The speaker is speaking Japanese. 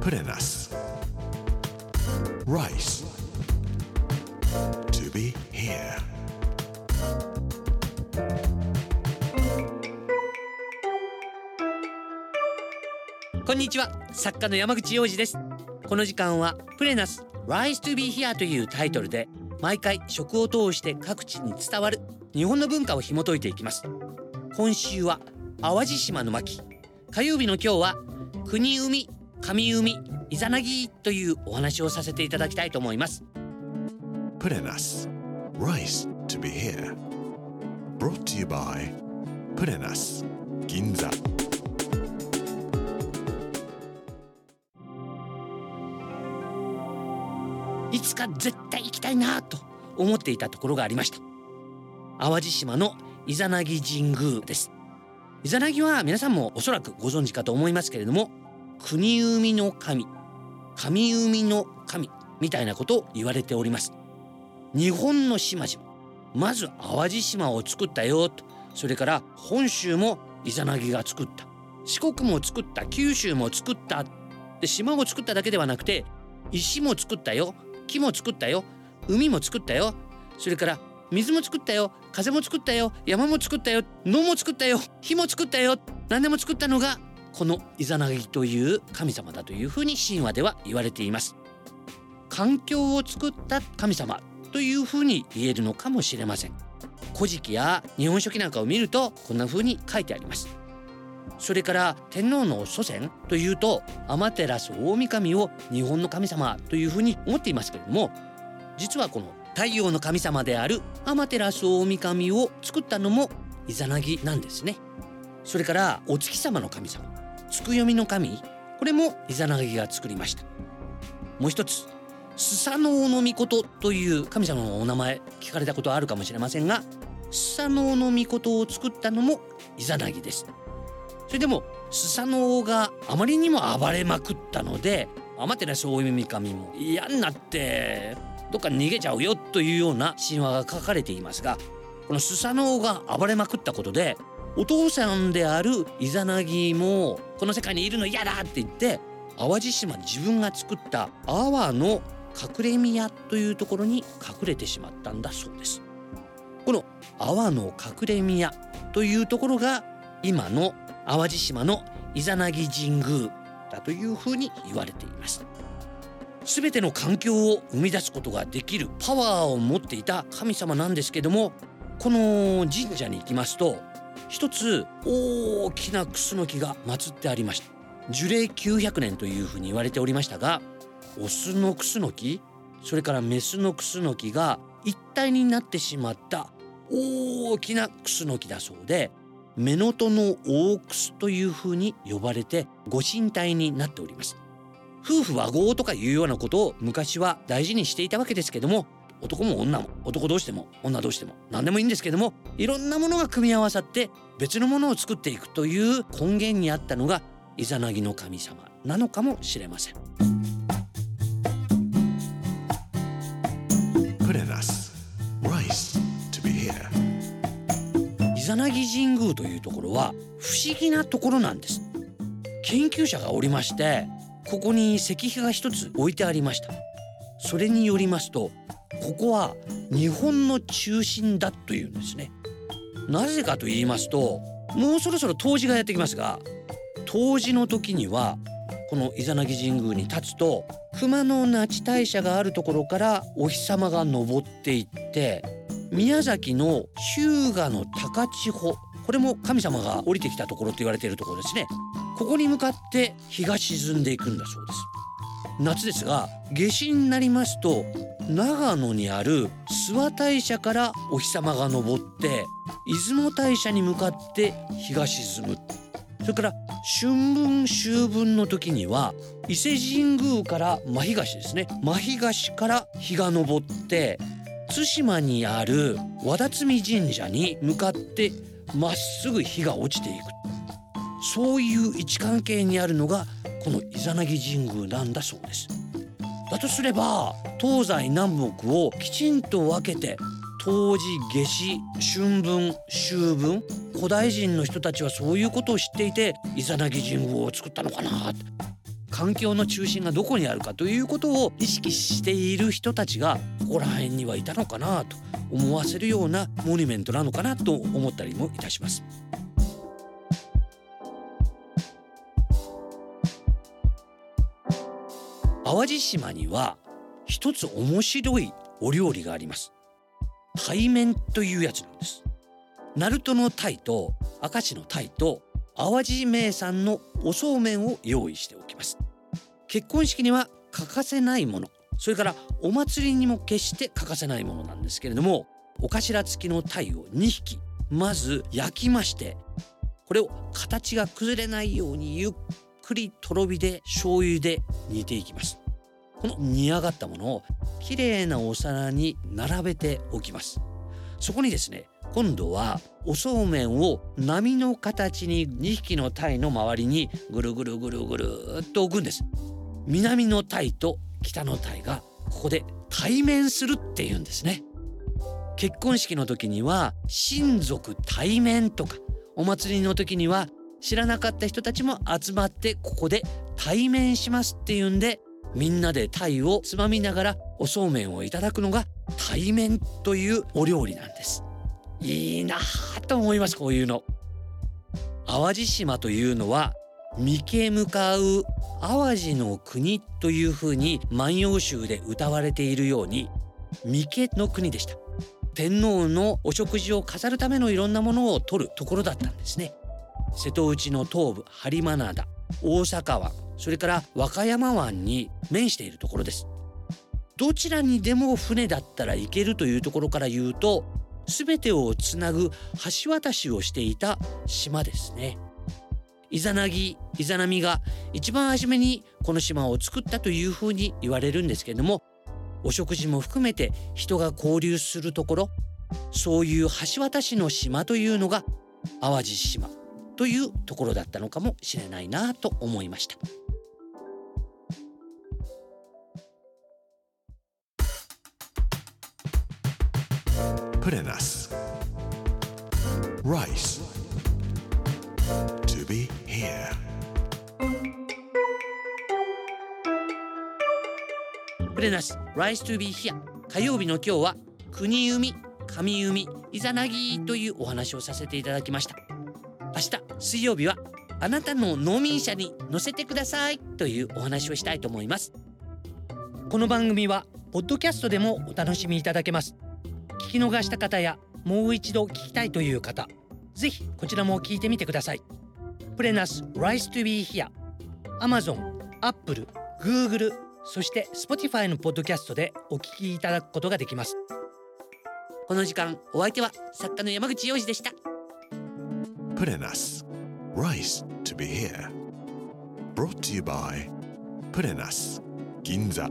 Put in us. Rice. To be here. こんにちは作家の山口洋二ですこの時間はプレナス Rise to be here というタイトルで毎回食を通して各地に伝わる日本の文化を紐解いていきます今週は淡路島の巻火曜日の今日は国海上海イザナギというお話をさせていただきたいと思います Put in us. Rice to be here. Brought to you by Put in us. Ginza. いつか絶対行きたいなと思っていたところがありました淡路島のイザナギ神宮ですイザナギは皆さんもおそらくご存知かと思いますけれども国海の神神海の神みたいなことを言われております。日本の島々まず淡路島を作ったよと。それから本州もイザナギが作った。四国も作った。九州も作った。で島を作っただけではなくて石も作ったよ。木も作ったよ。海も作ったよ。それから水も作ったよ。風も作ったよ。山も作ったよ。野も作ったよ。火も作ったよ。何でも作ったのがこのイザナギという神様だというふうに神話では言われています。環境を作った神様というふうに言えるのかもしれません。古事記や日本書紀なんかを見るとこんな風に書いてあります。それから天皇の祖先というと天照大神を日本の神様というふうに思っていますけれども実はこの太陽の神様である天照大神を作ったのもイザナギなんですね。それからお月様の神様。月読みの神これもイザナギが作りました。もう一つスサノオノミコトという神様のお名前聞かれたことあるかもしれませんがスサノオノミコトを作ったのもイザナギです。それでもスサノオがあまりにも暴れまくったので天照大神も嫌になってどっか逃げちゃうよというような神話が書かれていますがこのスサノオが暴れまくったことでお父さんであるイザナギもこの世界にいるの嫌だって言って淡路島自分が作った阿波の隠れ宮というところに隠れてしまったんだそうです。この阿波の隠れ宮というところが今の淡路島のイザナギ神宮だというふうに言われています。全ての環境を生み出すことができるパワーを持っていた神様なんですけどもこの神社に行きますと一つ大きなクスノキが祀ってありました。樹齢900年というふうに言われておりましたがオスのクスノキそれからメスのクスノキが一体になってしまった大きなクスノキだそうでメノトの大クスというふうに呼ばれてご神体になっております。夫婦和合とかいうようなことを昔は大事にしていたわけですけども男も女も男同士でも女同士でも何でもいいんですけどもいろんなものが組み合わさって別のものを作っていくという根源にあったのがイザナギの神様なのかもしれません.イザナギ神宮というところは不思議なところなんです。研究者がおりましてここに石碑が一つ置いてありました。それによりますとここは日本の中心だというんですね。なぜかと言いますともうそろそろ冬至がやってきますが冬至の時にはこのイザナギ神宮に立つと熊野那智大社があるところからお日様が昇っていって宮崎の日向の高千穂これも神様が降りてきたところと言われているところですね。ここに向かって日が沈んでいくんだそうです。夏ですが夏至になりますと長野にある諏訪大社からお日様が昇って出雲大社に向かって日が沈むそれから春分秋分の時には伊勢神宮から真東ですね。真東から日が昇って対馬にある和田摘神社に向かってまっすぐ日が落ちていく。そういう位置関係にあるのがこのイザナギ神宮なんだそうですだとすれば東西南北をきちんと分けて冬至夏至春分秋分古代人の人たちはそういうことを知っていてイザナギ神宮を作ったのかな環境の中心がどこにあるかということを意識している人たちがここら辺にはいたのかなと思わせるようなモニュメントなのかなと思ったりもいたします。淡路島には一つ面白いお料理があります。対面というやつなんです。鳴門の鯛と明石の鯛と淡路名産のおそうめんを用意しておきます。結婚式には欠かせないもの。それからお祭りにも決して欠かせないものなんですけれどもお頭付きの鯛を2匹。まず焼きましてこれを形が崩れないようにゆっくりとろ火で醤油で煮ていきます。この煮上がったものをきれいなお皿に並べておきます。そこにですね今度はおそうめんを波の形に2匹の鯛の周りにぐるぐるぐるぐるっと置くんです。南の鯛と北の鯛がここで対面するっていうんですね。結婚式の時には親族対面とかお祭りの時には知らなかった人たちも集まってここで対面しますっていうんでみんなで鯛をつまみながらおそうめんをいただくのが対面というお料理なんです。いいなと思いますこういうの。淡路島というのは三毛向かう淡路の国というふうに万葉集で歌われているように三毛の国でした。天皇のお食事を飾るためのいろんなものを取るところだったんですね。瀬戸内の東部播磨灘大阪湾それから和歌山湾に面しているところですどちらにでも船だったら行けるというところから言うと全てをつなぐ橋渡しをしていた島ですねイザナギイザナミが一番初めにこの島を作ったというふうに言われるんですけれどもお食事も含めて人が交流するところそういう橋渡しの島というのが淡路島というところだったのかもしれないなと思いました。Put in us. Rice. To be here. プレナス Rise to be here 火曜日の今日は国海上海イザナギというお話をさせていただきました明日水曜日はあなたの農民車に乗せてくださいというお話をしたいと思いますこの番組はポッドキャストでもお楽しみいただけます聞き逃した方やもう一度聞きたいという方ぜひこちらも聞いてみてください。プレナス Rise to be here Amazon、Apple、Google そして Spotify のポッドキャストでお聞きいただくことができます。この時間お相手は作家の山口洋二でした。プレナス Rise to be here Brought to you by プレナス銀座